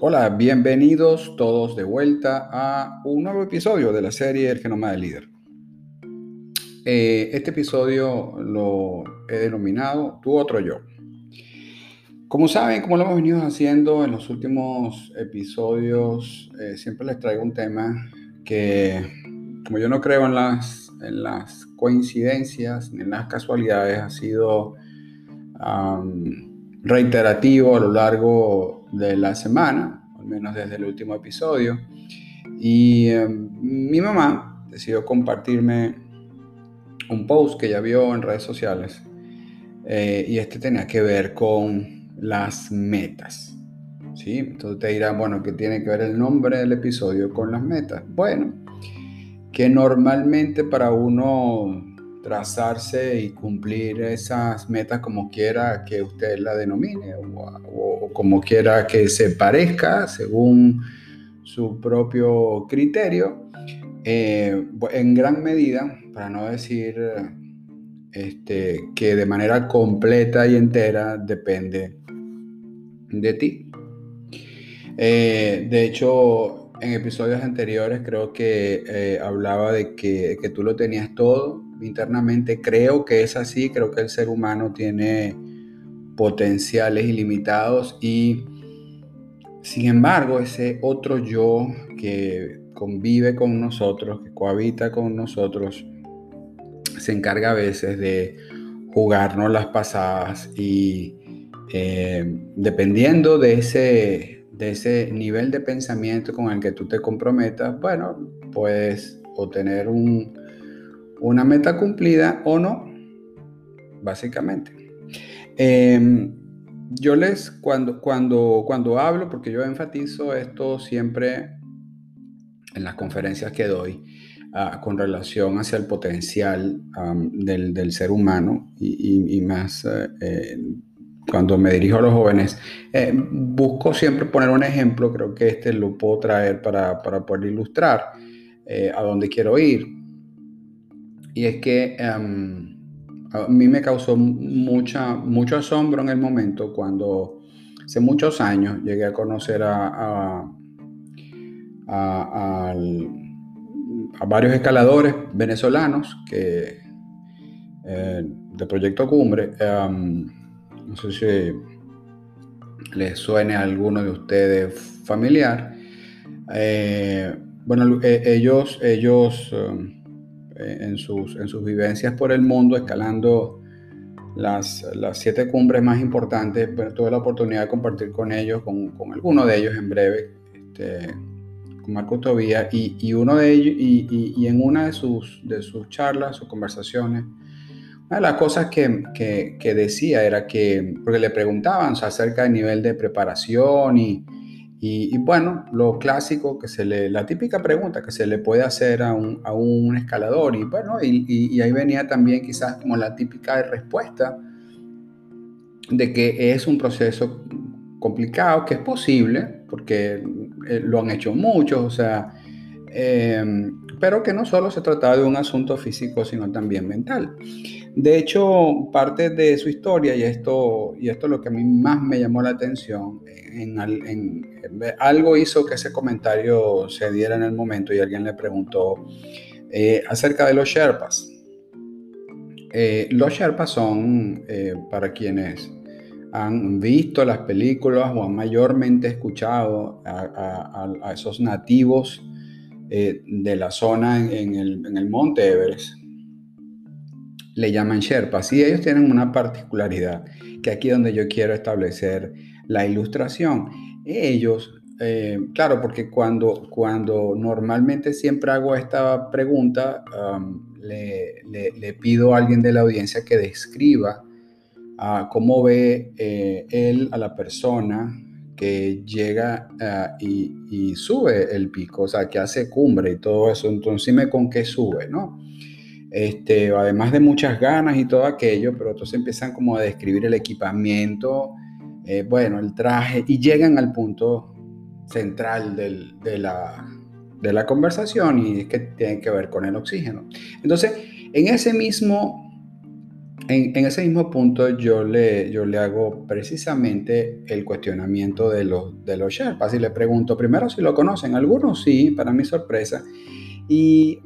Hola, bienvenidos todos de vuelta a un nuevo episodio de la serie El Genoma del Líder. Eh, este episodio lo he denominado Tu otro yo. Como saben, como lo hemos venido haciendo en los últimos episodios, eh, siempre les traigo un tema que, como yo no creo en las, en las coincidencias ni en las casualidades, ha sido reiterativo a lo largo de la semana, al menos desde el último episodio. Y em, mi mamá decidió compartirme un post que ya vio en redes sociales eh, y este tenía que ver con las metas. ¿sí? Entonces te dirán, bueno, ¿qué tiene que ver el nombre del episodio con las metas? Bueno, que normalmente para uno trazarse y cumplir esas metas como quiera que usted la denomine o, como quiera que se parezca según su propio criterio, eh, en gran medida, para no decir este, que de manera completa y entera depende de ti. Eh, de hecho, en episodios anteriores creo que eh, hablaba de que, que tú lo tenías todo internamente. Creo que es así, creo que el ser humano tiene potenciales ilimitados y sin embargo ese otro yo que convive con nosotros, que cohabita con nosotros, se encarga a veces de jugarnos las pasadas y eh, dependiendo de ese, de ese nivel de pensamiento con el que tú te comprometas, bueno, puedes obtener un, una meta cumplida o no, básicamente. Em, yo les, cuando, cuando, cuando hablo, porque yo enfatizo esto siempre en las conferencias que doy, ah, con relación hacia el potencial del, ser humano y, más eh, cuando me dirijo a los jóvenes, eh, busco siempre poner un ejemplo, creo que este lo puedo traer para, para poder ilustrar a dónde quiero ir. Y es que em, a mí me causó mucha, mucho asombro en el momento cuando hace muchos años llegué a conocer a, a, varios escaladores venezolanos que, eh, de Proyecto Cumbre. Em, no sé si les suene a alguno de ustedes familiar. Eh, bueno, eh, ellos, ellos em, eh, en sus, en sus vivencias por el mundo, escalando las, las siete cumbres más importantes. tuve la oportunidad de compartir con ellos, con, con alguno de ellos en breve, este, con Marco Tobía, y, y, uno de ellos, y, y, en una de sus, de sus charlas, sus conversaciones, una de las cosas que, que, decía era que, porque le preguntaban acerca del nivel de preparación y, y, bueno, lo clásico que se le, la típica pregunta que se le puede hacer a un, a un escalador, y bueno, y, y, ahí venía también quizás como la típica respuesta de que es un proceso complicado, que es posible, porque eh, lo han hecho muchos, o sea, eh, pero que no solo se trata de un asunto físico, sino también mental. De hecho, parte de su historia, y esto, y esto es lo que a mí más me llamó la atención, en, algo hizo que ese comentario se diera en el momento y alguien le preguntó eh, acerca de los Sherpas. Eh, los Sherpas son, eh, para quienes han visto las películas o han mayormente escuchado a, esos nativos de la zona en el, en el monte Everest, le llaman Sherpas y ellos tienen una particularidad, que aquí es donde yo quiero establecer la ilustración. Ellos, eh, claro, porque cuando, cuando normalmente siempre hago esta pregunta, le, pido a alguien de la audiencia que describa uh, cómo ve eh, él a la persona que llega ah, y, sube el pico, o sea, que hace cumbre y todo eso. Entonces, dime con qué sube, ¿no? este, además de muchas ganas y todo aquello, pero entonces empiezan como a describir el equipamiento, eh, bueno, el traje, y llegan al punto central de, la, de la conversación y es que tiene que ver con el oxígeno. Entonces, en ese mismo en, ese mismo punto yo le, yo le hago precisamente el cuestionamiento de los, de los Sherpas y le pregunto primero si lo conocen, algunos sí, para mi sorpresa, y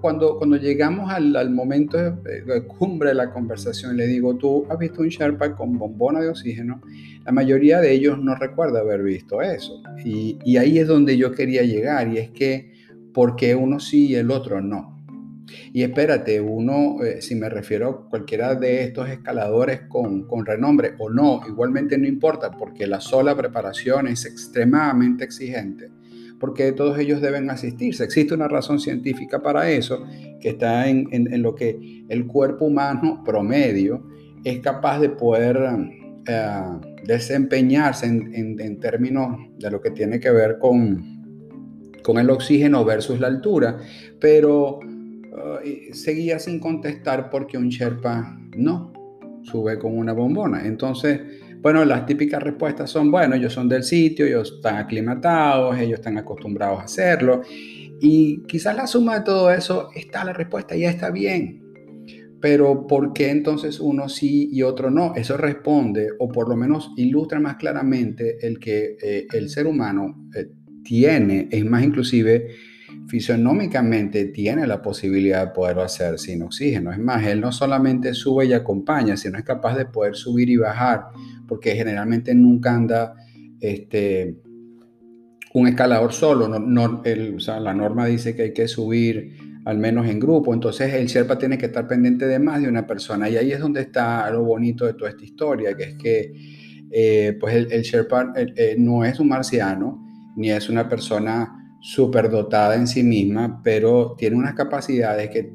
cuando, cuando llegamos al, al momento de, cumbre de la conversación, le digo, ¿tú has visto un Sherpa con bombona de oxígeno? La mayoría de ellos no recuerda haber visto eso. Y, y ahí es donde yo quería llegar, y es que, ¿por qué uno sí y el otro no? Y espérate, uno, eh, si me refiero a cualquiera de estos escaladores con, con, renombre o no, igualmente no importa, porque la sola preparación es extremadamente exigente, porque todos ellos deben asistirse. Existe una razón científica para eso, que está en, en, lo que el cuerpo humano promedio es capaz de poder eh, desempeñarse en, en, términos de lo que tiene que ver con, con el oxígeno versus la altura, pero seguía sin contestar porque un Sherpa no sube con una bombona. Entonces, bueno, las típicas respuestas son, bueno, ellos son del sitio, ellos están aclimatados, ellos están acostumbrados a hacerlo. Y quizás la suma de todo eso está la respuesta, ya está bien. Pero ¿por qué entonces uno sí y otro no? Eso responde, o por lo menos ilustra más claramente el que eh, el ser humano eh, tiene, es más inclusive fisionómicamente tiene la posibilidad de poderlo hacer sin oxígeno. Es más, él no solamente sube y acompaña, sino es capaz de poder subir y bajar, porque generalmente nunca anda este, un escalador solo. No, la norma dice que hay que subir al menos en grupo, entonces el Sherpa tiene que estar pendiente de más de una persona. Y ahí es donde está lo bonito de toda esta historia, que es que eh, pues el, Sherpa eh, eh, no es un marciano, ni es una persona dotada en sí misma, pero tiene unas capacidades que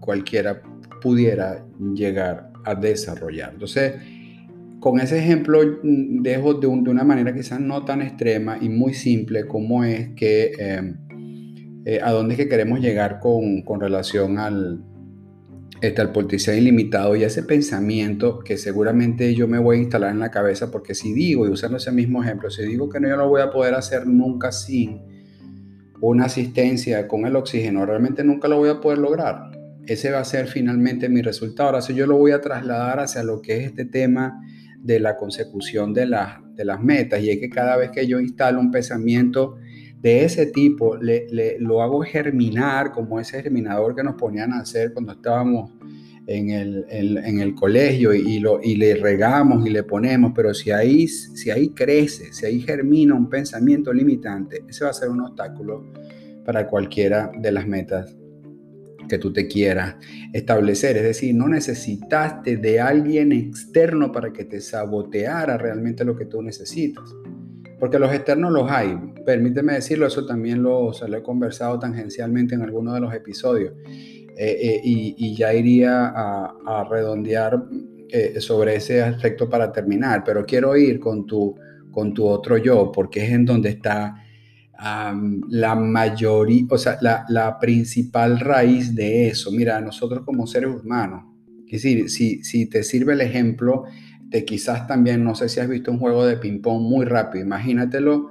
cualquiera pudiera llegar a desarrollar. Entonces, con ese ejemplo mm, dejo de, una manera quizás no tan extrema y muy simple como es que em, eh, a dónde es que queremos llegar con, con relación al, este, al potencial ilimitado y ese pensamiento que seguramente yo me voy a instalar en la cabeza porque si digo, y usando ese mismo ejemplo, si digo que no, yo no voy a poder hacer nunca sin una asistencia con el oxígeno, realmente nunca lo voy a poder lograr. Ese va a ser finalmente mi resultado. Ahora, si yo lo voy a trasladar hacia lo que es este tema de la consecución de, de las metas, y es que cada vez que yo instalo un pensamiento de ese tipo, le, lo hago germinar como ese germinador que nos ponían a hacer cuando estábamos en el, en, el colegio y, lo, y le regamos y le ponemos, pero si ahí, si ahí crece, si ahí germina un pensamiento limitante, ese va a ser un obstáculo para cualquiera de las metas que tú te quieras establecer. Es decir, no necesitaste de alguien externo para que te saboteara realmente lo que tú necesitas. Porque los externos los hay. Permíteme decirlo, eso también lo, lo he conversado tangencialmente en algunos de los episodios. Eh, eh, y, ya iría a, redondear eh, sobre ese aspecto para terminar, pero quiero ir con tu, con tu otro yo, porque es en donde está la mayoría, o sea, la, la, principal raíz de eso. Mira, nosotros como seres humanos, es decir, si, si te sirve el ejemplo de quizás también, no sé si has visto un juego de ping-pong muy rápido, imagínatelo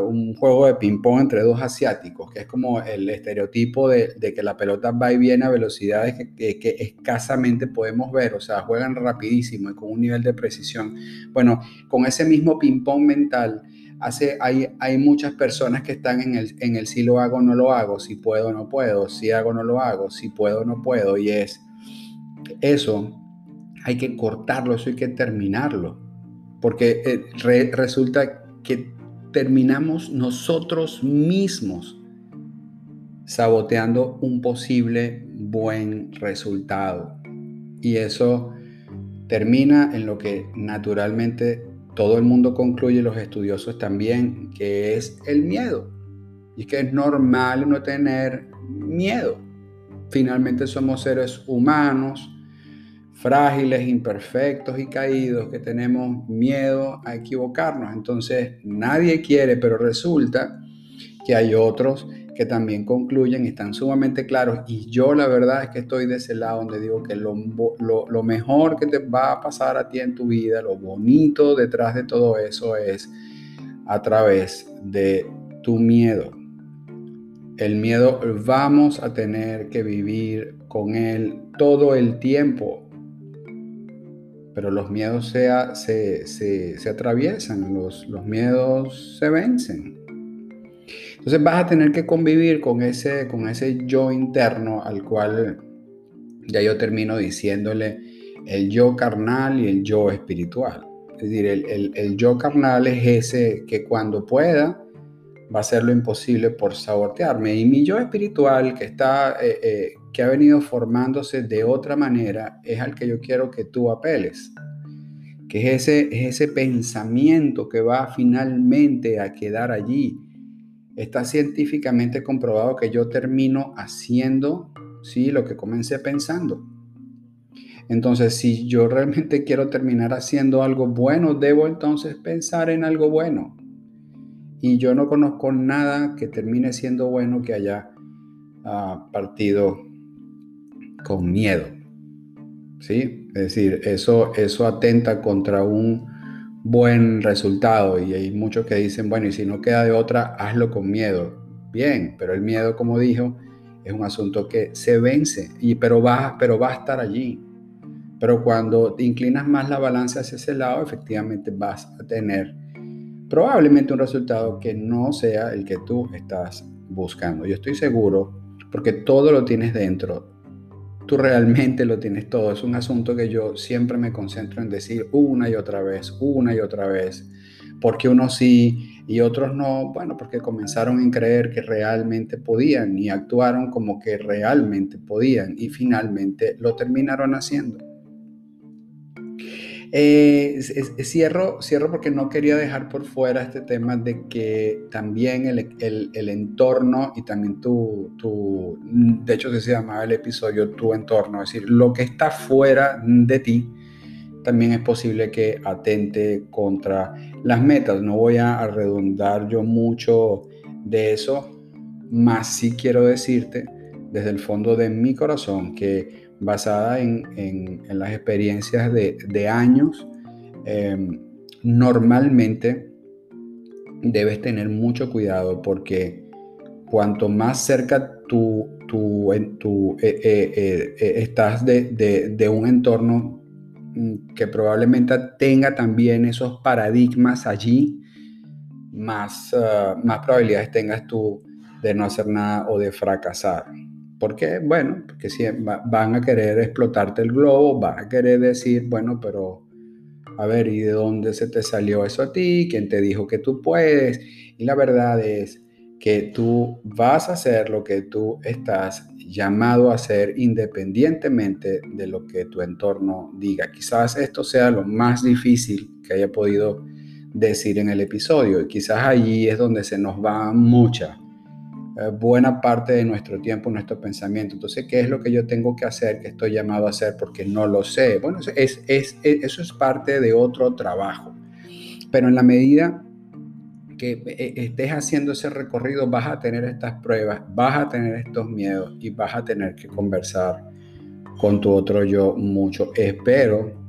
un juego de ping-pong entre dos asiáticos, que es como el estereotipo de, que la pelota va y viene a velocidades que, escasamente podemos ver, o sea, juegan rapidísimo y con un nivel de precisión. Bueno, con ese mismo ping-pong mental, hace, hay, hay muchas personas que están en el, en el si lo hago no lo hago, si puedo no puedo, si hago no lo hago, si puedo no puedo, y es eso, hay que cortarlo, eso hay que terminarlo, porque eh, resulta que terminamos nosotros mismos saboteando un posible buen resultado. Y eso termina en lo que naturalmente todo el mundo concluye, los estudiosos también, que es el miedo. Y que es normal no tener miedo. Finalmente somos seres humanos, frágiles, imperfectos y caídos, que tenemos miedo a equivocarnos. Entonces nadie quiere, pero resulta que hay otros que también concluyen están sumamente claros. Y yo la verdad es que estoy de ese lado donde digo que lo, lo, mejor que te va a pasar a ti en tu vida, lo bonito detrás de todo eso es a través de tu miedo. El miedo vamos a tener que vivir con él todo el tiempo pero los miedos se, se, atraviesan, los, los miedos se vencen. Entonces vas a tener que convivir con ese, con ese yo interno al cual ya yo termino diciéndole el yo carnal y el yo espiritual. Es decir, el, yo carnal es ese que cuando pueda va a hacer lo imposible por sabotearme. Y mi yo espiritual que, está, eh, eh, que ha venido formándose de otra manera es al que yo quiero que tú apeles. Que es ese, es ese pensamiento que va finalmente a quedar allí. Está científicamente comprobado que yo termino haciendo ¿sí? lo que comencé pensando. Entonces, si yo realmente quiero terminar haciendo algo bueno, debo entonces pensar en algo bueno. Y yo no conozco nada que termine siendo bueno que haya ah, partido con miedo. ¿Sí? Es decir, eso, eso atenta contra un buen resultado y hay muchos que dicen, bueno, y si no queda de otra, hazlo con miedo. Bien, pero el miedo, como dijo, es un asunto que se vence, y, pero, va, pero va a estar allí. Pero cuando te inclinas más la balanza hacia ese lado, efectivamente vas a tener probablemente un resultado que no sea el que tú estás buscando. Yo estoy seguro, porque todo lo tienes dentro, tú realmente lo tienes todo. Es un asunto que yo siempre me concentro en decir una y otra vez, una y otra vez, porque uno sí y otros no, bueno, porque comenzaron a creer que realmente podían y actuaron como que realmente podían y finalmente lo terminaron haciendo. Eh, cierro, cierro porque no quería dejar por fuera este tema de que también el, entorno y también tu, tu, de hecho se llamaba el episodio tu entorno, es decir, lo que está fuera de ti, también es posible que atente contra las metas. No voy a redundar yo mucho de eso, más sí quiero decirte desde el fondo de mi corazón que basada en, las experiencias de, años, em, normalmente debes tener mucho cuidado porque cuanto más cerca tú, tú, eh, eh, eh, estás de un entorno Mm, que probablemente tenga también esos paradigmas allí, ah, más probabilidades tengas tú de no hacer nada o de fracasar. ¿Por qué? Bueno, porque si van a querer explotarte el globo, van a querer decir, bueno, pero a ver, ¿y de dónde se te salió eso a ti? ¿Quién te dijo que tú puedes? Y la verdad es que tú vas a hacer lo que tú estás llamado a hacer independientemente de lo que tu entorno diga. Quizás esto sea lo más difícil que haya podido decir en el episodio y quizás allí es donde se nos va mucha, eh, buena parte de nuestro tiempo, nuestro pensamiento. Entonces, ¿qué es lo que yo tengo que hacer, que estoy llamado a hacer porque no lo sé? Bueno, es, es, eso es parte de otro trabajo. Pero en la medida que eh, estés haciendo ese recorrido vas a tener estas pruebas, vas a tener estos miedos y vas a tener que conversar con tu otro yo mucho. Espero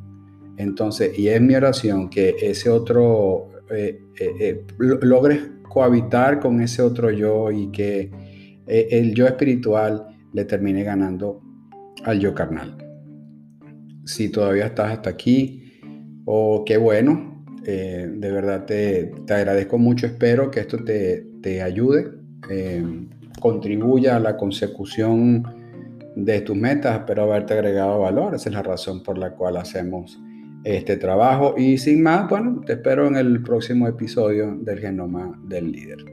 entonces, y es mi oración, que ese otro eh, eh, logres cohabitar con ese otro yo y que el yo espiritual le termine ganando al yo carnal. Si todavía estás hasta aquí, o oh, qué bueno, eh, de verdad te, agradezco mucho, espero que esto te, ayude, eh, contribuya a la consecución de tus metas, espero haberte agregado valor, esa es la razón por la cual hacemos este trabajo y sin más, bueno, te espero en el próximo episodio del Genoma del Líder.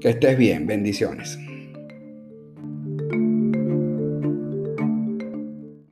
Que estés bien, bendiciones.